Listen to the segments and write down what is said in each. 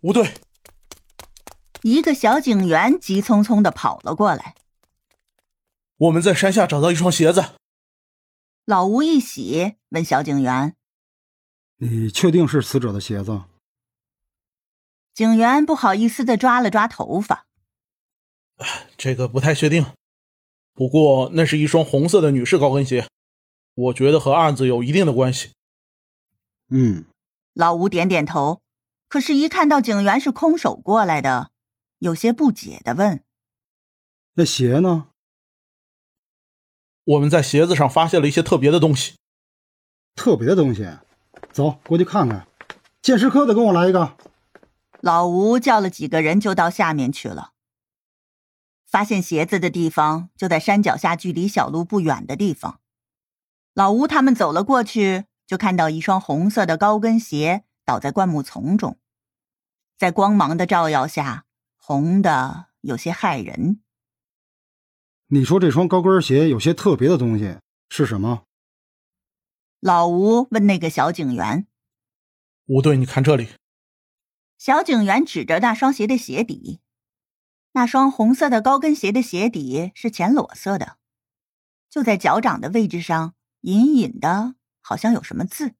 吴队，一个小警员急匆匆的跑了过来。我们在山下找到一双鞋子。老吴一喜，问小警员：“你确定是死者的鞋子？”警员不好意思的抓了抓头发：“这个不太确定，不过那是一双红色的女士高跟鞋，我觉得和案子有一定的关系。”嗯，老吴点点头。可是，一看到警员是空手过来的，有些不解的问：“那鞋呢？”我们在鞋子上发现了一些特别的东西。特别的东西，走过去看看。鉴识科的，跟我来一个。老吴叫了几个人，就到下面去了。发现鞋子的地方就在山脚下，距离小路不远的地方。老吴他们走了过去，就看到一双红色的高跟鞋。倒在灌木丛中，在光芒的照耀下，红的有些骇人。你说这双高跟鞋有些特别的东西是什么？老吴问那个小警员。吴队，你看这里。小警员指着那双鞋的鞋底，那双红色的高跟鞋的鞋底是浅裸色的，就在脚掌的位置上，隐隐的，好像有什么字。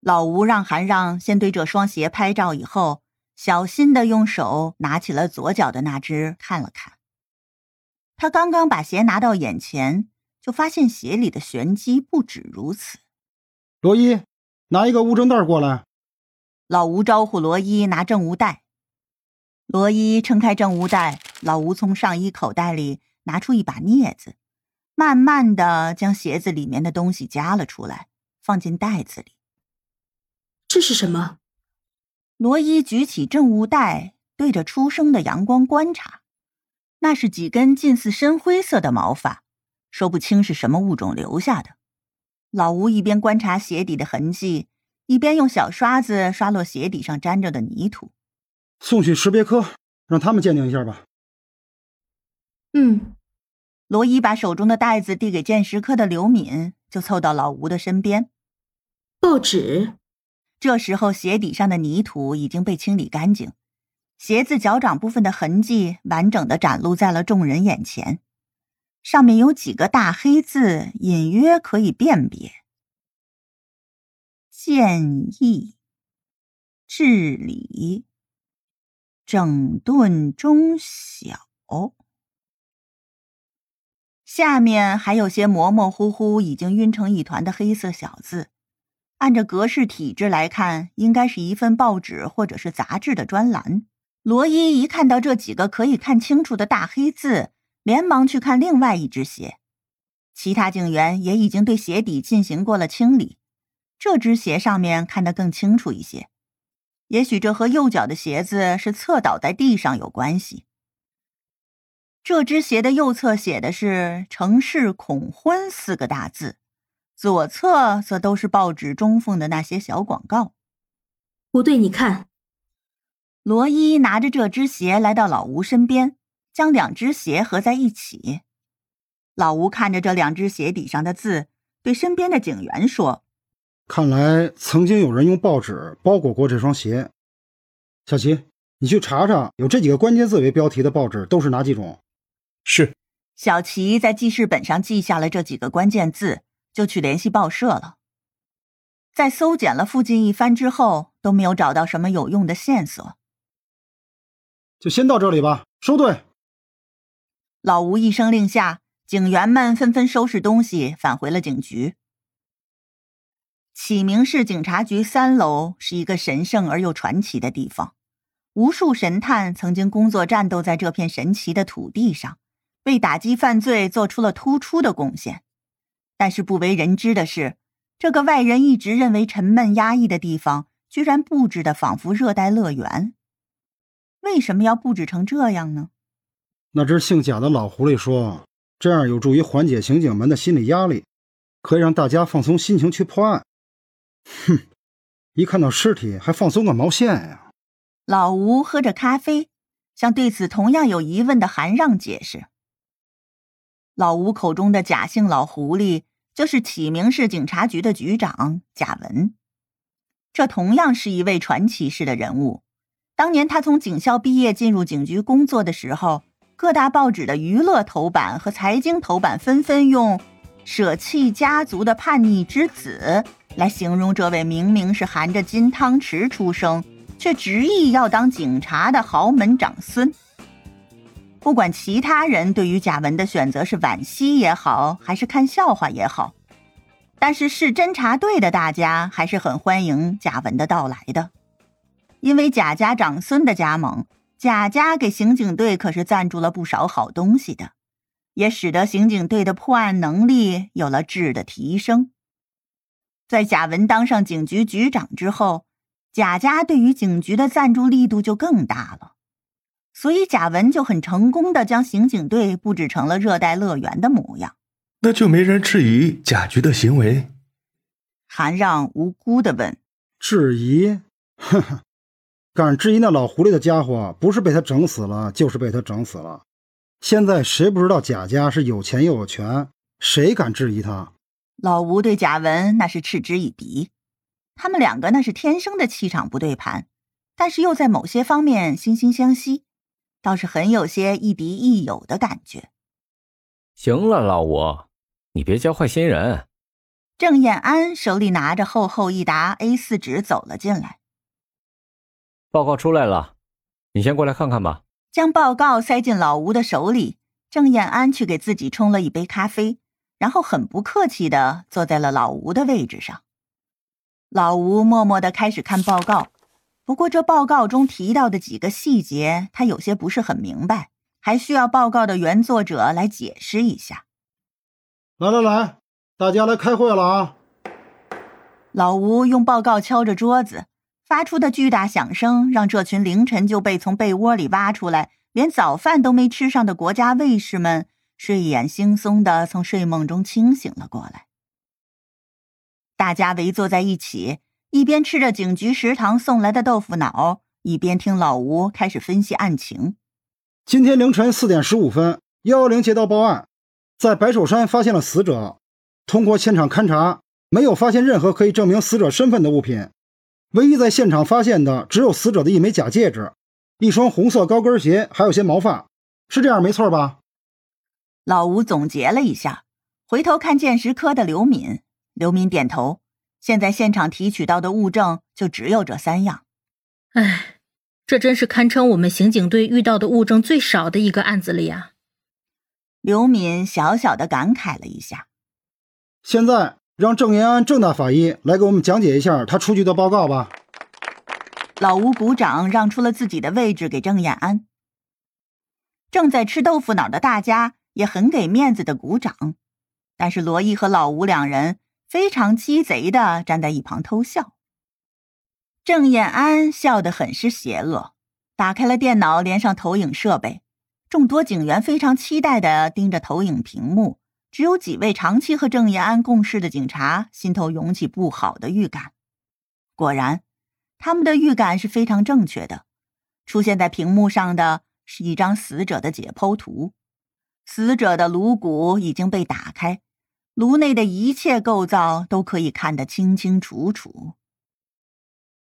老吴让韩让先对这双鞋拍照，以后小心的用手拿起了左脚的那只看了看。他刚刚把鞋拿到眼前，就发现鞋里的玄机不止如此。罗伊，拿一个物证袋过来。老吴招呼罗伊拿证物袋。罗伊撑开证物袋，老吴从上衣口袋里拿出一把镊子，慢慢的将鞋子里面的东西夹了出来，放进袋子里。这是什么？罗伊举起证物袋，对着初升的阳光观察。那是几根近似深灰色的毛发，说不清是什么物种留下的。老吴一边观察鞋底的痕迹，一边用小刷子刷落鞋底上沾着的泥土。送去识别科，让他们鉴定一下吧。嗯。罗伊把手中的袋子递给鉴识科的刘敏，就凑到老吴的身边。报纸。这时候，鞋底上的泥土已经被清理干净，鞋子脚掌部分的痕迹完整的展露在了众人眼前。上面有几个大黑字，隐约可以辨别：“建议治理整顿中小。”下面还有些模模糊糊、已经晕成一团的黑色小字。按照格式体制来看，应该是一份报纸或者是杂志的专栏。罗伊一看到这几个可以看清楚的大黑字，连忙去看另外一只鞋。其他警员也已经对鞋底进行过了清理，这只鞋上面看得更清楚一些。也许这和右脚的鞋子是侧倒在地上有关系。这只鞋的右侧写的是“城市恐婚”四个大字。左侧则都是报纸中缝的那些小广告。不对，你看，罗伊拿着这只鞋来到老吴身边，将两只鞋合在一起。老吴看着这两只鞋底上的字，对身边的警员说：“看来曾经有人用报纸包裹过这双鞋。”小齐，你去查查，有这几个关键字为标题的报纸都是哪几种？是。小齐在记事本上记下了这几个关键字。就去联系报社了。在搜检了附近一番之后，都没有找到什么有用的线索。就先到这里吧，收队。老吴一声令下，警员们纷纷收拾东西，返回了警局。启明市警察局三楼是一个神圣而又传奇的地方，无数神探曾经工作战斗在这片神奇的土地上，为打击犯罪做出了突出的贡献。但是不为人知的是，这个外人一直认为沉闷压抑的地方，居然布置的仿佛热带乐园。为什么要布置成这样呢？那只姓贾的老狐狸说：“这样有助于缓解刑警们的心理压力，可以让大家放松心情去破案。”哼，一看到尸体还放松个毛线呀！老吴喝着咖啡，向对此同样有疑问的韩让解释。老吴口中的假姓老狐狸，就是启明市警察局的局长贾文。这同样是一位传奇式的人物。当年他从警校毕业进入警局工作的时候，各大报纸的娱乐头版和财经头版纷纷用“舍弃家族的叛逆之子”来形容这位明明是含着金汤匙出生，却执意要当警察的豪门长孙。不管其他人对于贾文的选择是惋惜也好，还是看笑话也好，但是市侦察队的大家还是很欢迎贾文的到来的。因为贾家长孙的加盟，贾家给刑警队可是赞助了不少好东西的，也使得刑警队的破案能力有了质的提升。在贾文当上警局局长之后，贾家对于警局的赞助力度就更大了，所以贾文就很成功的将刑警队布置成了热带乐园的模样。那就没人质疑贾局的行为？韩让无辜的问：“质疑？呵呵。”敢质疑那老狐狸的家伙，不是被他整死了，就是被他整死了。现在谁不知道贾家是有钱又有权？谁敢质疑他？老吴对贾文那是嗤之以鼻。他们两个那是天生的气场不对盘，但是又在某些方面惺惺相惜，倒是很有些亦敌亦友的感觉。行了，老吴，你别教坏新人。郑燕安手里拿着厚厚一沓 A 四纸走了进来。报告出来了，你先过来看看吧。将报告塞进老吴的手里，郑燕安去给自己冲了一杯咖啡，然后很不客气的坐在了老吴的位置上。老吴默默的开始看报告，不过这报告中提到的几个细节，他有些不是很明白，还需要报告的原作者来解释一下。来来来，大家来开会了啊！老吴用报告敲着桌子。发出的巨大响声，让这群凌晨就被从被窝里挖出来、连早饭都没吃上的国家卫士们，睡眼惺忪的从睡梦中清醒了过来。大家围坐在一起，一边吃着警局食堂送来的豆腐脑，一边听老吴开始分析案情。今天凌晨四点十五分，幺幺零接到报案，在白首山发现了死者。通过现场勘查，没有发现任何可以证明死者身份的物品。唯一在现场发现的只有死者的一枚假戒指、一双红色高跟鞋，还有些毛发，是这样没错吧？老吴总结了一下，回头看见识科的刘敏，刘敏点头。现在现场提取到的物证就只有这三样。唉，这真是堪称我们刑警队遇到的物证最少的一个案子了呀。刘敏小小的感慨了一下。现在。让郑延安郑大法医来给我们讲解一下他出具的报告吧。老吴鼓掌，让出了自己的位置给郑延安。正在吃豆腐脑的大家也很给面子的鼓掌，但是罗毅和老吴两人非常鸡贼的站在一旁偷笑。郑彦安笑得很是邪恶，打开了电脑，连上投影设备，众多警员非常期待的盯着投影屏幕。只有几位长期和郑彦安共事的警察心头涌起不好的预感。果然，他们的预感是非常正确的。出现在屏幕上的是一张死者的解剖图，死者的颅骨已经被打开，颅内的一切构造都可以看得清清楚楚。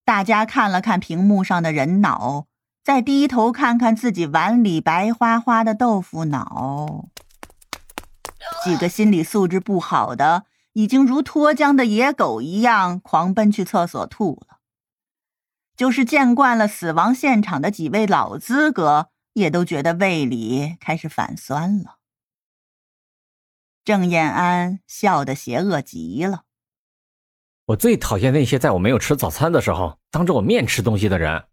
大家看了看屏幕上的人脑，再低头看看自己碗里白花花的豆腐脑。几个心理素质不好的，已经如脱缰的野狗一样狂奔去厕所吐了。就是见惯了死亡现场的几位老资格，也都觉得胃里开始反酸了。郑燕安笑得邪恶极了。我最讨厌那些在我没有吃早餐的时候，当着我面吃东西的人。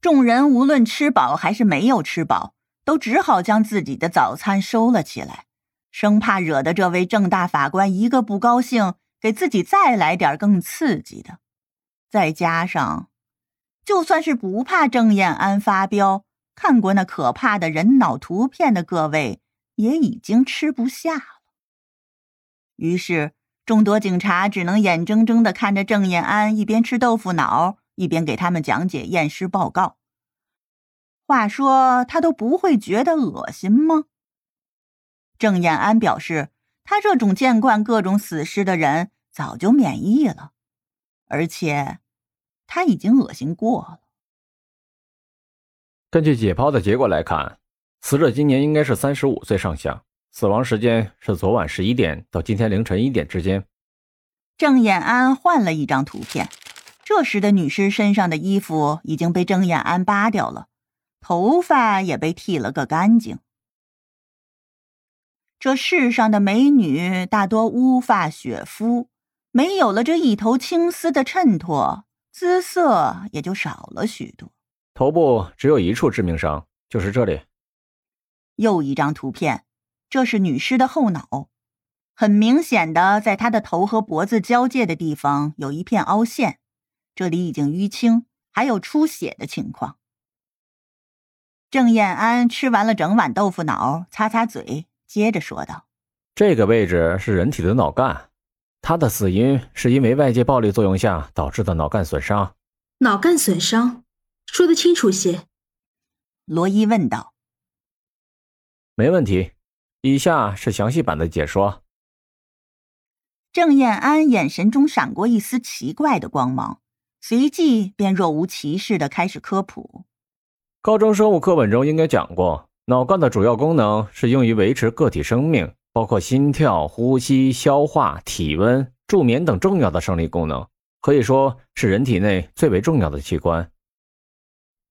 众人无论吃饱还是没有吃饱，都只好将自己的早餐收了起来。生怕惹得这位郑大法官一个不高兴，给自己再来点更刺激的。再加上，就算是不怕郑燕安发飙，看过那可怕的人脑图片的各位也已经吃不下了。于是，众多警察只能眼睁睁的看着郑彦安一边吃豆腐脑，一边给他们讲解验尸报告。话说，他都不会觉得恶心吗？郑延安表示，他这种见惯各种死尸的人早就免疫了，而且他已经恶心过了。根据解剖的结果来看，死者今年应该是三十五岁上下，死亡时间是昨晚十一点到今天凌晨一点之间。郑衍安换了一张图片，这时的女尸身上的衣服已经被郑衍安扒掉了，头发也被剃了个干净。这世上的美女大多乌发雪肤，没有了这一头青丝的衬托，姿色也就少了许多。头部只有一处致命伤，就是这里。又一张图片，这是女尸的后脑，很明显的，在她的头和脖子交界的地方有一片凹陷，这里已经淤青，还有出血的情况。郑燕安吃完了整碗豆腐脑，擦擦嘴。接着说道：“这个位置是人体的脑干，她的死因是因为外界暴力作用下导致的脑干损伤。脑干损伤，说得清楚些。”罗伊问道。“没问题，以下是详细版的解说。”郑燕安眼神中闪过一丝奇怪的光芒，随即便若无其事的开始科普。高中生物课本中应该讲过。脑干的主要功能是用于维持个体生命，包括心跳、呼吸、消化、体温、助眠等重要的生理功能，可以说是人体内最为重要的器官。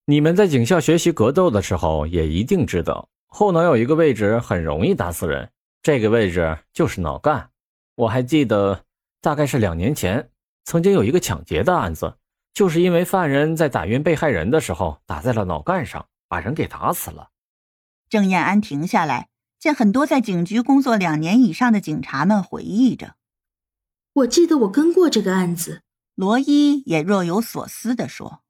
你们在警校学习格斗的时候，也一定知道后脑有一个位置很容易打死人，这个位置就是脑干。我还记得，大概是两年前，曾经有一个抢劫的案子，就是因为犯人在打晕被害人的时候打在了脑干上，把人给打死了。郑燕安停下来，见很多在警局工作两年以上的警察们回忆着。我记得我跟过这个案子。罗伊也若有所思地说：“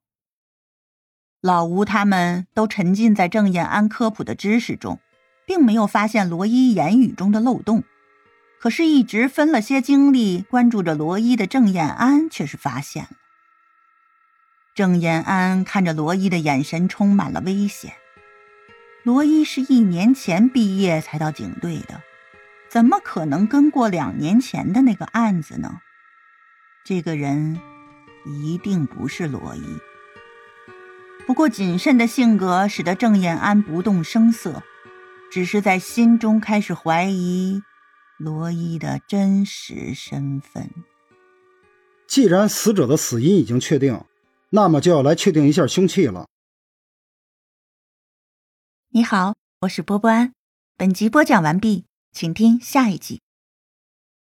老吴他们都沉浸在郑燕安科普的知识中，并没有发现罗伊言语中的漏洞。可是，一直分了些精力关注着罗伊的郑燕安却是发现了。郑燕安看着罗伊的眼神充满了危险。”罗伊是一年前毕业才到警队的，怎么可能跟过两年前的那个案子呢？这个人一定不是罗伊。不过谨慎的性格使得郑燕安不动声色，只是在心中开始怀疑罗伊的真实身份。既然死者的死因已经确定，那么就要来确定一下凶器了。你好，我是波波安。本集播讲完毕，请听下一集。